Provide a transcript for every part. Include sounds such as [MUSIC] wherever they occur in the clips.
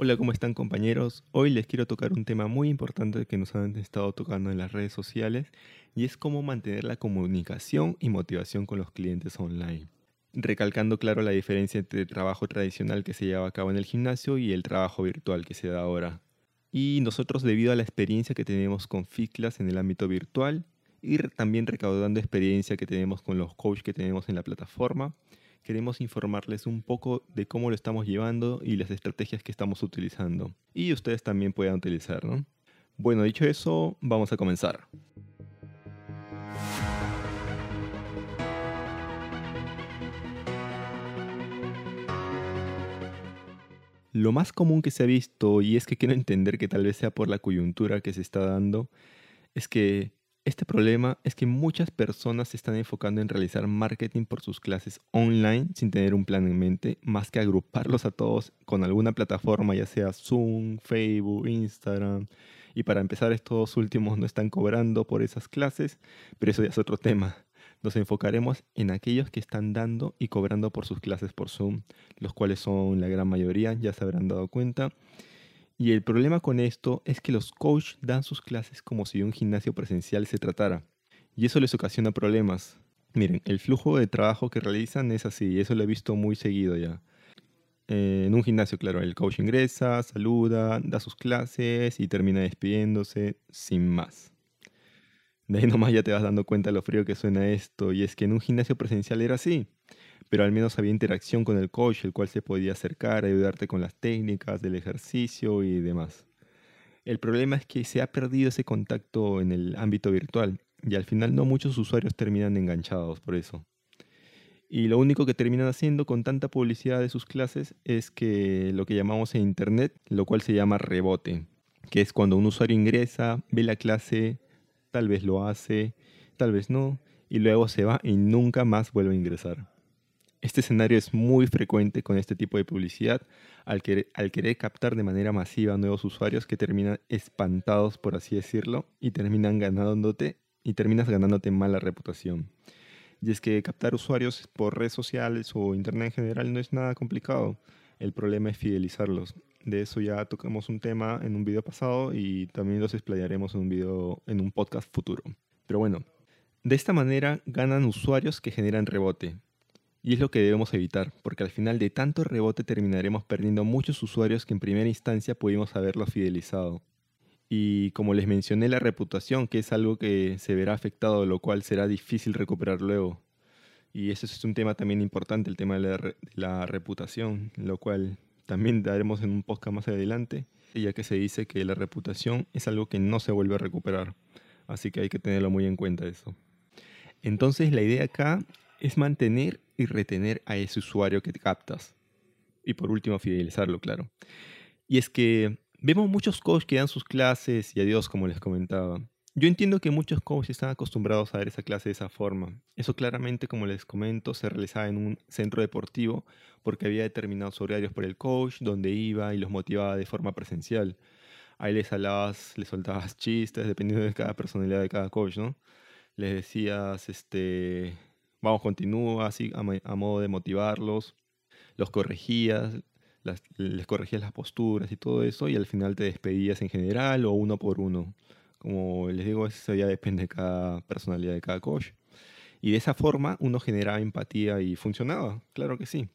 Hola, ¿cómo están compañeros? Hoy les quiero tocar un tema muy importante que nos han estado tocando en las redes sociales y es cómo mantener la comunicación y motivación con los clientes online. Recalcando claro la diferencia entre el trabajo tradicional que se lleva a cabo en el gimnasio y el trabajo virtual que se da ahora. Y nosotros debido a la experiencia que tenemos con FitClass en el ámbito virtual y también recaudando experiencia que tenemos con los coaches que tenemos en la plataforma, queremos informarles un poco de cómo lo estamos llevando y las estrategias que estamos utilizando. Y ustedes también puedan utilizar, ¿no? Bueno, dicho eso, vamos a comenzar. Lo más común que se ha visto, y es que quiero entender que tal vez sea por la coyuntura que se está dando, es que este problema es que muchas personas se están enfocando en realizar marketing por sus clases online sin tener un plan en mente, más que agruparlos a todos con alguna plataforma, ya sea Zoom, Facebook, Instagram. Y para empezar, estos últimos no están cobrando por esas clases, pero eso ya es otro tema. Nos enfocaremos en aquellos que están dando y cobrando por sus clases por Zoom, los cuales son la gran mayoría, ya se habrán dado cuenta. Y el problema con esto es que los coaches dan sus clases como si de un gimnasio presencial se tratara. Y eso les ocasiona problemas. Miren, el flujo de trabajo que realizan es así, eso lo he visto muy seguido ya. Eh, en un gimnasio, claro, el coach ingresa, saluda, da sus clases y termina despidiéndose sin más. De ahí nomás ya te vas dando cuenta de lo frío que suena esto. Y es que en un gimnasio presencial era así pero al menos había interacción con el coach, el cual se podía acercar, ayudarte con las técnicas del ejercicio y demás. El problema es que se ha perdido ese contacto en el ámbito virtual y al final no muchos usuarios terminan enganchados por eso. Y lo único que terminan haciendo con tanta publicidad de sus clases es que lo que llamamos en Internet, lo cual se llama rebote, que es cuando un usuario ingresa, ve la clase, tal vez lo hace, tal vez no, y luego se va y nunca más vuelve a ingresar. Este escenario es muy frecuente con este tipo de publicidad al querer, al querer, captar de manera masiva nuevos usuarios que terminan espantados, por así decirlo, y terminan ganándote y terminas ganándote mala reputación. Y es que captar usuarios por redes sociales o internet en general no es nada complicado. El problema es fidelizarlos. De eso ya tocamos un tema en un video pasado y también los explayaremos en un video en un podcast futuro. Pero bueno, de esta manera ganan usuarios que generan rebote, y es lo que debemos evitar, porque al final de tanto rebote terminaremos perdiendo muchos usuarios que en primera instancia pudimos haberlo fidelizado. Y como les mencioné, la reputación, que es algo que se verá afectado, lo cual será difícil recuperar luego. Y eso es un tema también importante, el tema de la, reputación, lo cual también daremos en un podcast más adelante, ya que se dice que la reputación es algo que no se vuelve a recuperar. Así que hay que tenerlo muy en cuenta eso. Entonces la idea acá es mantener y retener a ese usuario que te captas. Y por último, fidelizarlo, claro. Y es que vemos muchos coaches que dan sus clases y adiós, como les comentaba. Yo entiendo que muchos coaches están acostumbrados a dar esa clase de esa forma. Eso claramente, como les comento, se realizaba en un centro deportivo porque había determinados horarios por el coach, donde iba y los motivaba de forma presencial. Ahí les hablabas, les soltabas chistes, dependiendo de cada personalidad de cada coach, ¿no? Les decías, este, vamos, continúa así a, modo de motivarlos, los corregías, les corregías las posturas y todo eso, y al final te despedías en general o uno por uno. Como les digo, eso ya depende de cada personalidad de cada coach. Y de esa forma uno generaba empatía y funcionaba, claro que sí.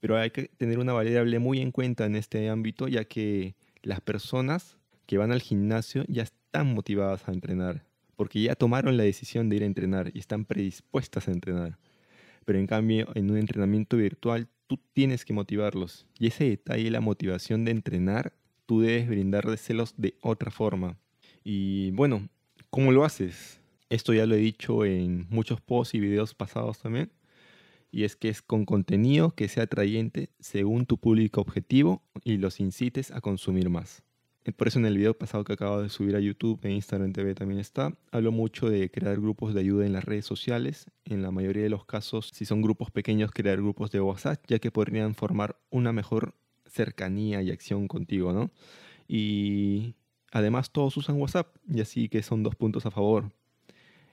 Pero hay que tener una variable muy en cuenta en este ámbito, ya que las personas que van al gimnasio ya están motivadas a entrenar porque ya tomaron la decisión de ir a entrenar y están predispuestas a entrenar. Pero en cambio, en un entrenamiento virtual, tú tienes que motivarlos. Y ese detalle, la motivación de entrenar, tú debes brindárselos de otra forma. Y bueno, ¿cómo lo haces? Esto ya lo he dicho en muchos posts y videos pasados también. Y es que es con contenido que sea atrayente según tu público objetivo y los incites a consumir más. Por eso en el video pasado que acabo de subir a YouTube e Instagram TV también está, hablo mucho de crear grupos de ayuda en las redes sociales. En la mayoría de los casos, si son grupos pequeños, crear grupos de WhatsApp, ya que podrían formar una mejor cercanía y acción contigo, ¿no? Y además todos usan WhatsApp, y así que son dos puntos a favor.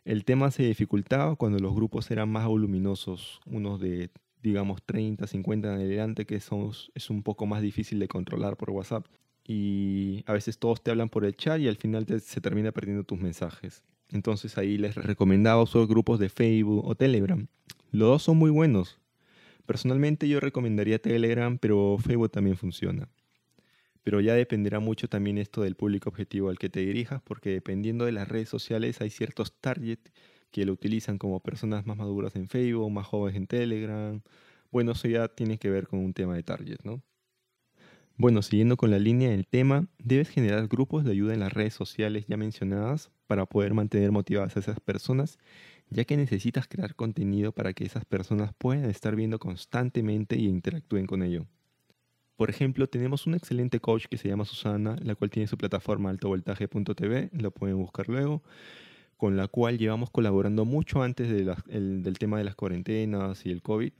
El tema se dificultaba cuando los grupos eran más voluminosos, unos de digamos 30, 50 en adelante, que somos, es un poco más difícil de controlar por WhatsApp. Y a veces todos te hablan por el chat y al final se termina perdiendo tus mensajes. Entonces ahí les recomendaba usar grupos de Facebook o Telegram. Los dos son muy buenos. Personalmente yo recomendaría Telegram, pero Facebook también funciona. Pero ya dependerá mucho también esto del público objetivo al que te dirijas, porque dependiendo de las redes sociales hay ciertos targets que lo utilizan como personas más maduras en Facebook, más jóvenes en Telegram. Bueno, eso ya tiene que ver con un tema de target, ¿no? Bueno, siguiendo con la línea del tema, debes generar grupos de ayuda en las redes sociales ya mencionadas para poder mantener motivadas a esas personas, ya que necesitas crear contenido para que esas personas puedan estar viendo constantemente y interactúen con ello. Por ejemplo, tenemos un excelente coach que se llama Susana, la cual tiene su plataforma altovoltaje.tv, lo pueden buscar luego, con la cual llevamos colaborando mucho antes del tema de las cuarentenas y el COVID.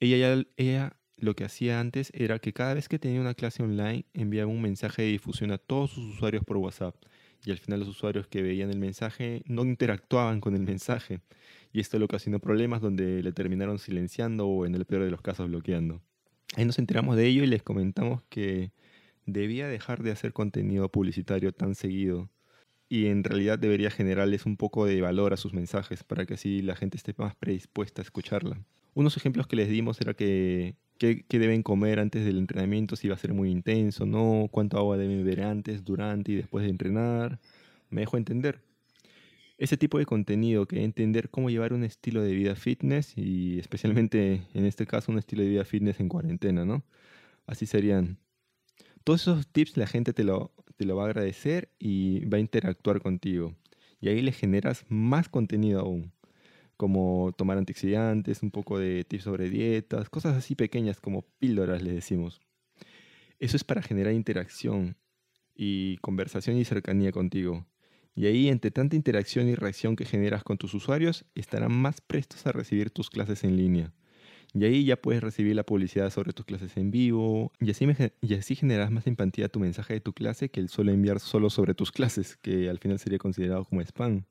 Ella, ya, lo que hacía antes era que cada vez que tenía una clase online enviaba un mensaje de difusión a todos sus usuarios por WhatsApp y al final los usuarios que veían el mensaje no interactuaban con el mensaje y esto le ocasionó problemas donde le terminaron silenciando o en el peor de los casos bloqueando. Ahí nos enteramos de ello y les comentamos que debía dejar de hacer contenido publicitario tan seguido y en realidad debería generarles un poco de valor a sus mensajes para que así la gente esté más predispuesta a escucharla. Unos ejemplos que les dimos era que qué, deben comer antes del entrenamiento, si va a ser muy intenso, no, cuánto agua deben beber antes, durante y después de entrenar. Me dejo entender. Ese tipo de contenido que entender cómo llevar un estilo de vida fitness y especialmente en este caso un estilo de vida fitness en cuarentena, ¿no? Así serían. Todos esos tips la gente te lo, te lo va a agradecer y va a interactuar contigo. Y ahí le generas más contenido aún como tomar antioxidantes, un poco de tips sobre dietas, cosas así pequeñas como píldoras, le decimos. Eso es para generar interacción y conversación y cercanía contigo. Y ahí, entre tanta interacción y reacción que generas con tus usuarios, estarán más prestos a recibir tus clases en línea. Y ahí ya puedes recibir la publicidad sobre tus clases en vivo. Y así, y así generas más empatía a tu mensaje de tu clase que el solo enviar solo sobre tus clases, que al final sería considerado como spam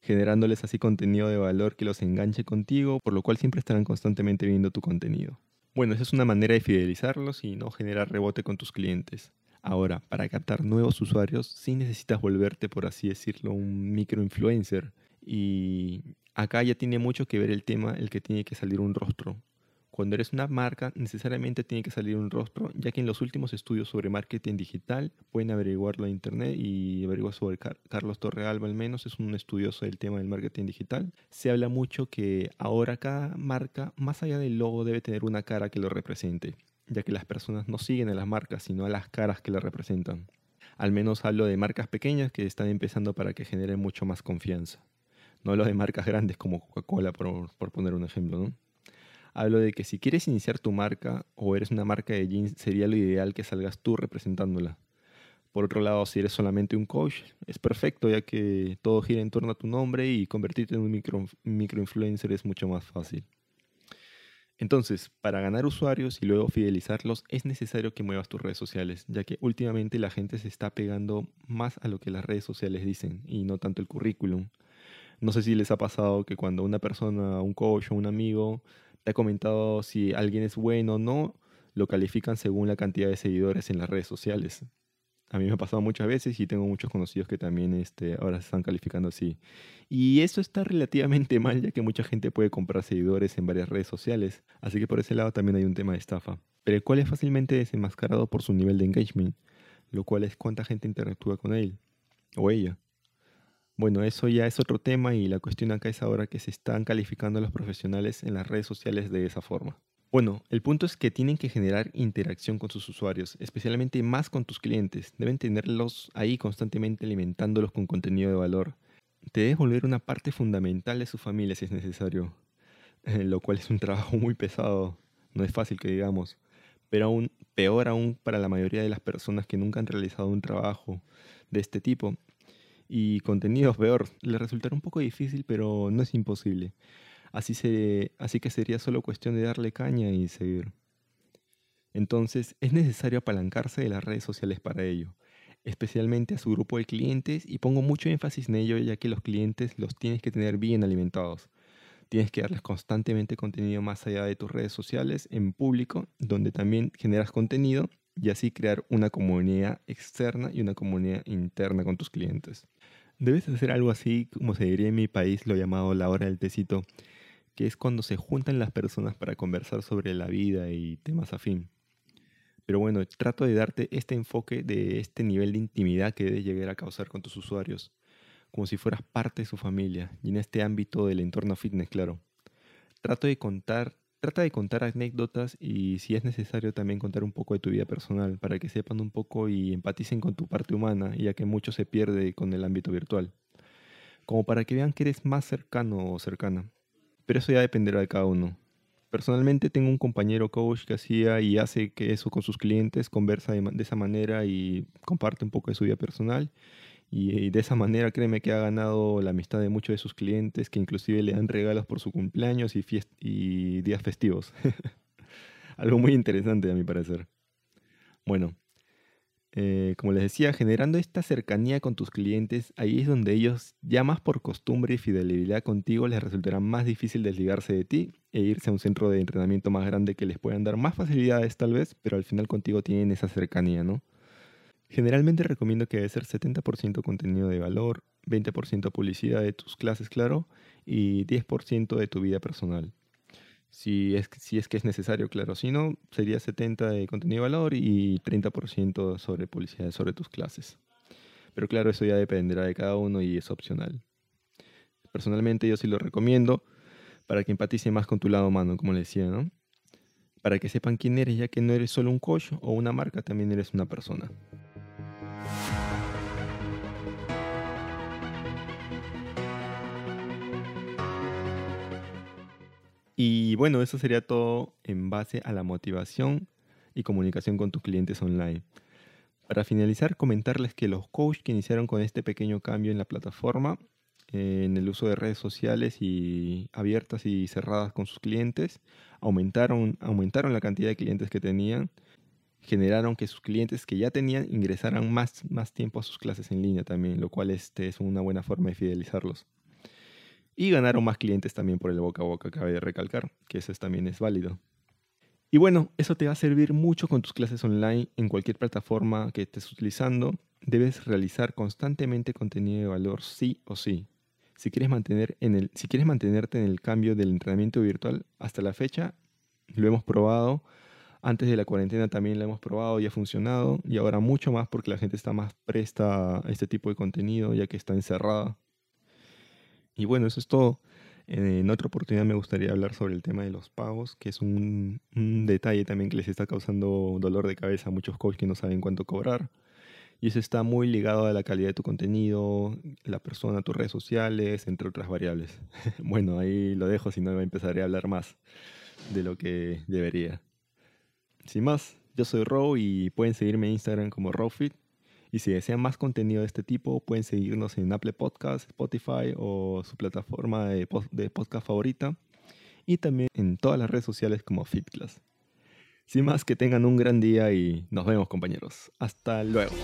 generándoles así contenido de valor que los enganche contigo, por lo cual siempre estarán constantemente viendo tu contenido. Bueno, esa es una manera de fidelizarlos y no generar rebote con tus clientes. Ahora, para captar nuevos usuarios, sí necesitas volverte, por así decirlo, un microinfluencer. Y acá ya tiene mucho que ver el tema, el que tiene que salir un rostro. Cuando eres una marca, necesariamente tiene que salir un rostro, ya que en los últimos estudios sobre marketing digital pueden averiguarlo en internet y averiguar sobre Carlos Torrealba al menos, es un estudioso del tema del marketing digital. Se habla mucho que ahora cada marca, más allá del logo, debe tener una cara que lo represente, ya que las personas no siguen a las marcas, sino a las caras que la representan. Al menos hablo de marcas pequeñas que están empezando para que generen mucho más confianza. No hablo de marcas grandes como Coca-Cola, por, por poner un ejemplo, ¿no? Hablo de que si quieres iniciar tu marca o eres una marca de jeans, sería lo ideal que salgas tú representándola. Por otro lado, si eres solamente un coach, es perfecto ya que todo gira en torno a tu nombre y convertirte en un micro, microinfluencer es mucho más fácil. Entonces, para ganar usuarios y luego fidelizarlos, es necesario que muevas tus redes sociales, ya que últimamente la gente se está pegando más a lo que las redes sociales dicen y no tanto el currículum. No sé si les ha pasado que cuando una persona, un coach o un amigo ha comentado si alguien es bueno o no, lo califican según la cantidad de seguidores en las redes sociales. A mí me ha pasado muchas veces y tengo muchos conocidos que también este, ahora se están calificando así. Y eso está relativamente [LAUGHS] mal ya que mucha gente puede comprar seguidores en varias redes sociales, así que por ese lado también hay un tema de estafa, pero el cual es fácilmente desenmascarado por su nivel de engagement, lo cual es cuánta gente interactúa con él o ella. Bueno, eso ya es otro tema y la cuestión acá es ahora que se están calificando los profesionales en las redes sociales de esa forma. Bueno, el punto es que tienen que generar interacción con sus usuarios, especialmente más con tus clientes. Deben tenerlos ahí constantemente alimentándolos con contenido de valor. Te debes volver una parte fundamental de su familia si es necesario, [LAUGHS] lo cual es un trabajo muy pesado. No es fácil que digamos, pero aún peor aún para la mayoría de las personas que nunca han realizado un trabajo de este tipo y contenidos peor. Le resultará un poco difícil, pero no es imposible. Así, se, así que sería solo cuestión de darle caña y seguir. Entonces, es necesario apalancarse de las redes sociales para ello, especialmente a su grupo de clientes y pongo mucho énfasis en ello ya que los clientes los tienes que tener bien alimentados. Tienes que darles constantemente contenido más allá de tus redes sociales, en público, donde también generas contenido y así crear una comunidad externa y una comunidad interna con tus clientes. Debes hacer algo así, como se diría en mi país, lo llamado la hora del tecito, que es cuando se juntan las personas para conversar sobre la vida y temas afín. Pero bueno, trato de darte este enfoque de este nivel de intimidad que debes llegar a causar con tus usuarios, como si fueras parte de su familia y en este ámbito del entorno fitness, claro. Trato de contar, trata de contar anécdotas y si es necesario también contar un poco de tu vida personal para que sepan un poco y empaticen con tu parte humana, ya que mucho se pierde con el ámbito virtual. Como para que vean que eres más cercano o cercana. Pero eso ya dependerá de cada uno. Personalmente tengo un compañero coach que hacía y hace que eso con sus clientes, conversa de, esa manera y comparte un poco de su vida personal. Y, de esa manera créeme que ha ganado la amistad de muchos de sus clientes que inclusive le dan regalos por su cumpleaños y, días festivos. [LAUGHS] Algo muy interesante a mi parecer. Bueno, eh, como les decía, generando esta cercanía con tus clientes, ahí es donde ellos, ya más por costumbre y fidelidad contigo, les resultará más difícil desligarse de ti e irse a un centro de entrenamiento más grande que les puedan dar más facilidades tal vez, pero al final contigo tienen esa cercanía, ¿no? Generalmente recomiendo que debe ser 70% contenido de valor, 20% publicidad de tus clases, claro, y 10% de tu vida personal. Si es, que es necesario, claro. Si no, sería 70 de contenido de valor y 30% sobre publicidad sobre tus clases. Pero claro, eso ya dependerá de cada uno y es opcional. Personalmente yo sí lo recomiendo para que empatice más con tu lado humano, como le decía, ¿no? Para que sepan quién eres, ya que no eres solo un coach o una marca, también eres una persona. Y bueno, eso sería todo en base a la motivación y comunicación con tus clientes online. Para finalizar, comentarles que los coaches que iniciaron con este pequeño cambio en la plataforma, en el uso de redes sociales y abiertas y cerradas con sus clientes, aumentaron, aumentaron la cantidad de clientes que tenían, generaron que sus clientes que ya tenían ingresaran más, más tiempo a sus clases en línea también, lo cual este, es una buena forma de fidelizarlos. Y ganaron más clientes también por el boca a boca, cabe de recalcar, que eso también es válido. Y bueno, eso te va a servir mucho con tus clases online en cualquier plataforma que estés utilizando. Debes realizar constantemente contenido de valor sí o sí. Si quieres, mantener en el, si quieres mantenerte en el cambio del entrenamiento virtual hasta la fecha, lo hemos probado. Antes de la cuarentena también lo hemos probado y ha funcionado. Y ahora mucho más porque la gente está más presta a este tipo de contenido ya que está encerrada y bueno, eso es todo. En otra oportunidad me gustaría hablar sobre el tema de los pagos, que es un, detalle también que les está causando dolor de cabeza a muchos coaches que no saben cuánto cobrar. Y eso está muy ligado a la calidad de tu contenido, la persona, tus redes sociales, entre otras variables. [LAUGHS] bueno, ahí lo dejo, si no empezaré a hablar más de lo que debería. Sin más, yo soy Row y pueden seguirme en Instagram como Rowfit y si desean más contenido de este tipo, pueden seguirnos en Apple Podcast, Spotify o su plataforma de, podcast favorita. Y también en todas las redes sociales como FitClass. Sin más, que tengan un gran día y nos vemos compañeros. Hasta luego.